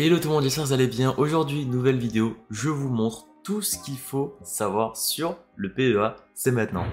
Hello tout le monde, j'espère que vous allez bien. Aujourd'hui, nouvelle vidéo, je vous montre tout ce qu'il faut savoir sur le PEA. C'est maintenant.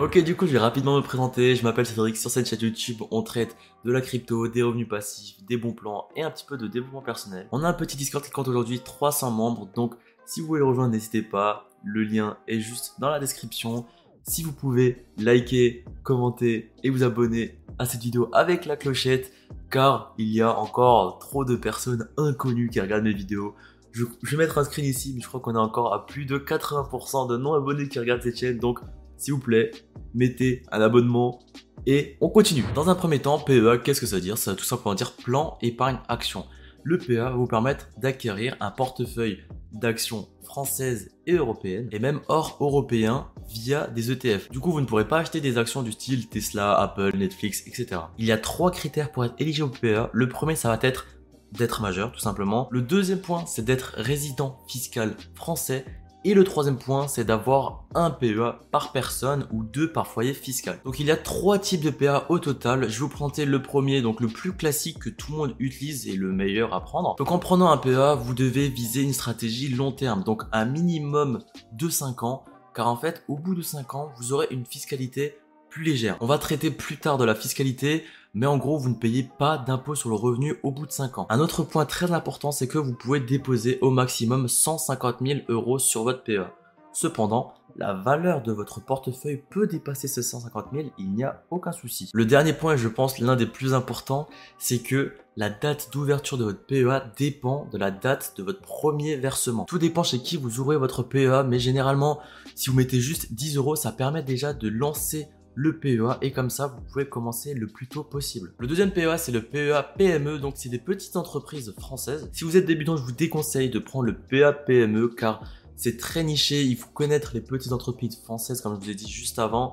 Ok, du coup, je vais rapidement me présenter. Je m'appelle Cédric. Sur cette chaîne YouTube, on traite de la crypto, des revenus passifs, des bons plans et un petit peu de développement personnel. On a un petit Discord qui compte aujourd'hui 300 membres. Donc, si vous voulez le rejoindre, n'hésitez pas. Le lien est juste dans la description. Si vous pouvez liker, commenter et vous abonner à cette vidéo avec la clochette, car il y a encore trop de personnes inconnues qui regardent mes vidéos. Je, vais mettre un screen ici, mais je crois qu'on est encore à plus de 80% de non-abonnés qui regardent cette chaîne. Donc, s'il vous plaît, mettez un abonnement et on continue. Dans un premier temps, PEA, qu'est-ce que ça veut dire? Ça veut tout simplement dire plan épargne action. Le PEA va vous permettre d'acquérir un portefeuille d'actions françaises et européennes, et même hors européen via des ETF. Du coup, vous ne pourrez pas acheter des actions du style Tesla, Apple, Netflix, etc. Il y a trois critères pour être éligible au PEA. Le premier, ça va être d'être majeur, tout simplement. Le deuxième point, c'est d'être résident fiscal français. Et le troisième point, c'est d'avoir un PEA par personne ou deux par foyer fiscal. Donc il y a trois types de PEA au total. Je vais vous présenter le premier, donc le plus classique que tout le monde utilise et le meilleur à prendre. Donc en prenant un PEA, vous devez viser une stratégie long terme, donc un minimum de 5 ans. Car en fait, au bout de 5 ans, vous aurez une fiscalité plus légère. On va traiter plus tard de la fiscalité, mais en gros, vous ne payez pas d'impôt sur le revenu au bout de 5 ans. Un autre point très important, c'est que vous pouvez déposer au maximum 150 000 euros sur votre PEA. Cependant, la valeur de votre portefeuille peut dépasser ces 150 000, il n'y a aucun souci. Le dernier point, et je pense l'un des plus importants, c'est que la date d'ouverture de votre PEA dépend de la date de votre premier versement. Tout dépend chez qui vous ouvrez votre PEA, mais généralement, si vous mettez juste 10 euros, ça permet déjà de lancer le PEA et comme ça vous pouvez commencer le plus tôt possible. Le deuxième PEA c'est le PEA PME donc c'est des petites entreprises françaises. Si vous êtes débutant je vous déconseille de prendre le PEA PME car c'est très niché, il faut connaître les petites entreprises françaises comme je vous ai dit juste avant.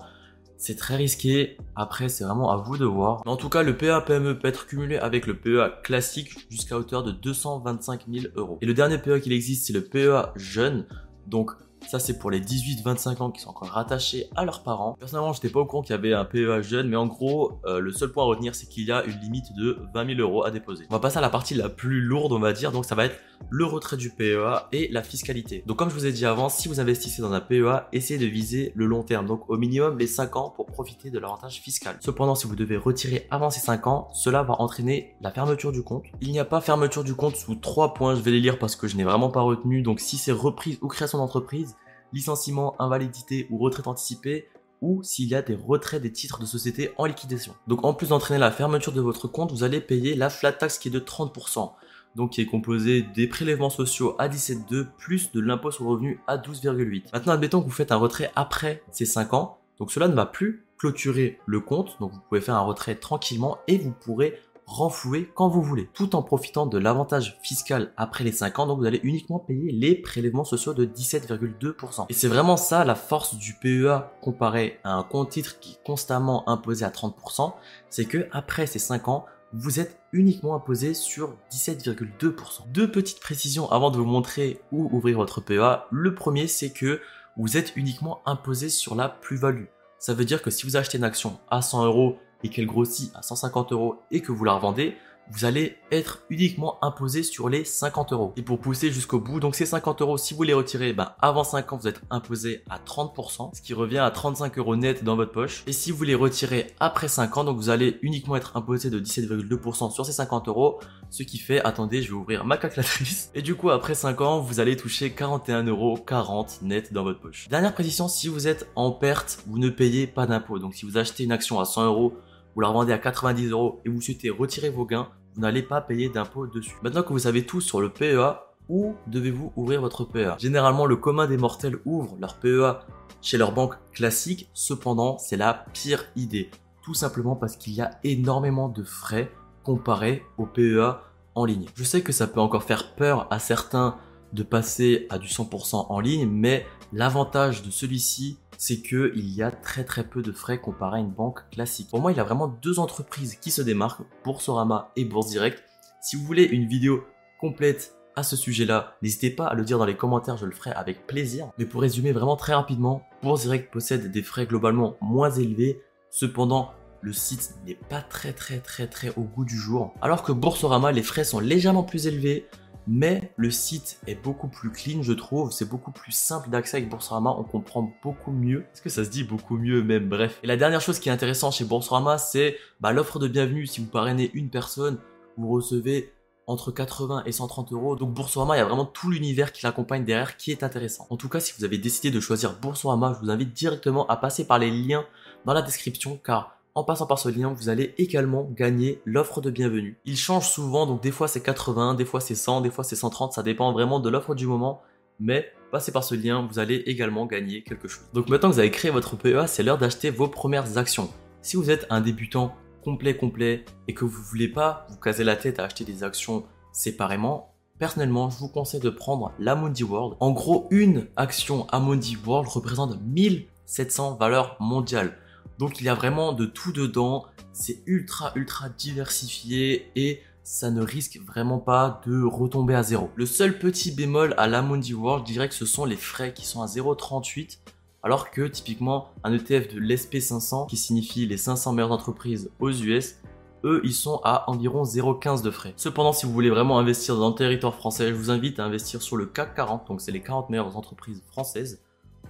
C'est très risqué, après c'est vraiment à vous de voir. Mais en tout cas, le PEA PME peut être cumulé avec le PEA classique jusqu'à hauteur de 225 000 euros. Et le dernier PEA qu'il existe, c'est le PEA jeune. Donc ça, c'est pour les 18-25 ans qui sont encore rattachés à leurs parents. Personnellement, j'étais pas au courant qu'il y avait un PEA jeune, mais en gros, euh, le seul point à retenir, c'est qu'il y a une limite de 20 000 euros à déposer. On va passer à la partie la plus lourde, on va dire. Donc, ça va être le retrait du PEA et la fiscalité. Donc, comme je vous ai dit avant, si vous investissez dans un PEA, essayez de viser le long terme. Donc, au minimum les 5 ans pour profiter de l'avantage fiscal. Cependant, si vous devez retirer avant ces 5 ans, cela va entraîner la fermeture du compte. Il n'y a pas fermeture du compte sous 3 points. Je vais les lire parce que je n'ai vraiment pas retenu. Donc, si c'est reprise ou création d'entreprise, licenciement, invalidité ou retraite anticipée, ou s'il y a des retraits des titres de société en liquidation. Donc en plus d'entraîner la fermeture de votre compte, vous allez payer la flat tax qui est de 30%, donc qui est composée des prélèvements sociaux à 17,2 plus de l'impôt sur le revenu à 12,8. Maintenant admettons que vous faites un retrait après ces 5 ans, donc cela ne va plus clôturer le compte, donc vous pouvez faire un retrait tranquillement et vous pourrez renflouer quand vous voulez, tout en profitant de l'avantage fiscal après les 5 ans, donc vous allez uniquement payer les prélèvements sociaux de 17,2%. Et c'est vraiment ça la force du PEA comparé à un compte titre qui est constamment imposé à 30%, c'est que après ces 5 ans, vous êtes uniquement imposé sur 17,2%. Deux petites précisions avant de vous montrer où ouvrir votre PEA. Le premier, c'est que vous êtes uniquement imposé sur la plus-value. Ça veut dire que si vous achetez une action à 100 euros et qu'elle grossit à 150 euros et que vous la revendez, vous allez être uniquement imposé sur les 50 euros. Et pour pousser jusqu'au bout, donc ces 50 euros, si vous les retirez, ben avant 5 ans, vous êtes imposé à 30%, ce qui revient à 35 euros net dans votre poche. Et si vous les retirez après 5 ans, donc vous allez uniquement être imposé de 17,2% sur ces 50 euros, ce qui fait, attendez, je vais ouvrir ma calculatrice. Et du coup, après 5 ans, vous allez toucher 41 euros 40 net dans votre poche. Dernière précision, si vous êtes en perte, vous ne payez pas d'impôt. Donc si vous achetez une action à 100 euros, vous la revendez à 90 euros et vous souhaitez retirer vos gains, vous n'allez pas payer d'impôt dessus. Maintenant que vous savez tout sur le PEA, où devez-vous ouvrir votre PEA Généralement, le commun des mortels ouvre leur PEA chez leur banque classique, cependant, c'est la pire idée. Tout simplement parce qu'il y a énormément de frais comparé au PEA en ligne. Je sais que ça peut encore faire peur à certains de passer à du 100% en ligne, mais l'avantage de celui-ci, c'est qu'il y a très très peu de frais comparé à une banque classique. Pour moi, il y a vraiment deux entreprises qui se démarquent, Boursorama et Bourse Direct. Si vous voulez une vidéo complète à ce sujet-là, n'hésitez pas à le dire dans les commentaires, je le ferai avec plaisir. Mais pour résumer vraiment très rapidement, Bourse Direct possède des frais globalement moins élevés, cependant le site n'est pas très très très très au goût du jour. Alors que Boursorama, les frais sont légèrement plus élevés, mais le site est beaucoup plus clean, je trouve. C'est beaucoup plus simple d'accès avec Boursorama. On comprend beaucoup mieux. Est-ce que ça se dit beaucoup mieux même? Bref. Et la dernière chose qui est intéressante chez Boursorama, c'est bah, l'offre de bienvenue. Si vous parrainez une personne, vous recevez entre 80 et 130 euros. Donc Boursorama, il y a vraiment tout l'univers qui l'accompagne derrière qui est intéressant. En tout cas, si vous avez décidé de choisir Boursorama, je vous invite directement à passer par les liens dans la description car en passant par ce lien, vous allez également gagner l'offre de bienvenue. Il change souvent, donc des fois c'est 80, des fois c'est 100, des fois c'est 130, ça dépend vraiment de l'offre du moment. Mais passez par ce lien, vous allez également gagner quelque chose. Donc maintenant que vous avez créé votre PEA, c'est l'heure d'acheter vos premières actions. Si vous êtes un débutant complet complet et que vous voulez pas vous caser la tête à acheter des actions séparément, personnellement, je vous conseille de prendre l'Amundi World. En gros, une action Amundi World représente 1700 valeurs mondiales. Donc il y a vraiment de tout dedans, c'est ultra ultra diversifié et ça ne risque vraiment pas de retomber à zéro. Le seul petit bémol à l'Amundi World, je dirais que ce sont les frais qui sont à 0,38 alors que typiquement un ETF de l'SP500 qui signifie les 500 meilleures entreprises aux US, eux ils sont à environ 0,15 de frais. Cependant si vous voulez vraiment investir dans le territoire français, je vous invite à investir sur le CAC 40, donc c'est les 40 meilleures entreprises françaises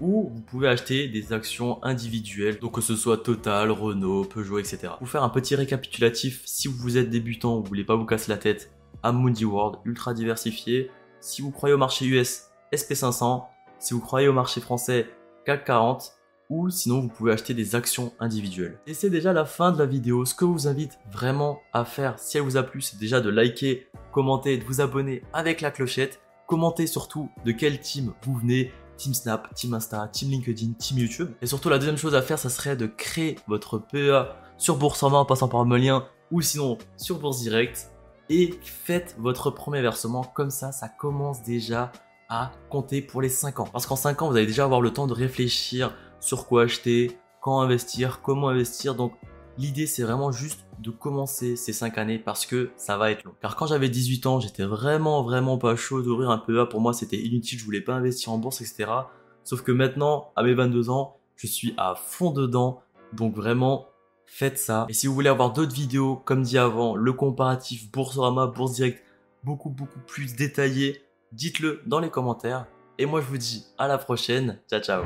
ou vous pouvez acheter des actions individuelles, donc que ce soit Total, Renault, Peugeot, etc. Pour faire un petit récapitulatif, si vous êtes débutant, vous voulez pas vous casser la tête, Amundi World, ultra diversifié. Si vous croyez au marché US, SP500. Si vous croyez au marché français, CAC 40. Ou sinon, vous pouvez acheter des actions individuelles. Et c'est déjà la fin de la vidéo. Ce que je vous invite vraiment à faire, si elle vous a plu, c'est déjà de liker, commenter, de vous abonner avec la clochette. Commentez surtout de quel team vous venez Team Snap, Team Insta, Team LinkedIn, Team YouTube. Et surtout, la deuxième chose à faire, ça serait de créer votre PEA sur Boursorama en passant par mon lien ou sinon sur Bourse Direct. Et faites votre premier versement. Comme ça, ça commence déjà à compter pour les 5 ans. Parce qu'en 5 ans, vous allez déjà avoir le temps de réfléchir sur quoi acheter, quand investir, comment investir. Donc, l'idée, c'est vraiment juste de commencer ces 5 années parce que ça va être long. Car quand j'avais 18 ans, j'étais vraiment vraiment pas chaud d'ouvrir un PEA. Pour moi, c'était inutile, je voulais pas investir en bourse, etc. Sauf que maintenant, à mes 22 ans, je suis à fond dedans. Donc vraiment, faites ça. Et si vous voulez avoir d'autres vidéos, comme dit avant, le comparatif Boursorama, Bourse Direct, beaucoup beaucoup plus détaillé, dites-le dans les commentaires. Et moi, je vous dis à la prochaine. Ciao, ciao.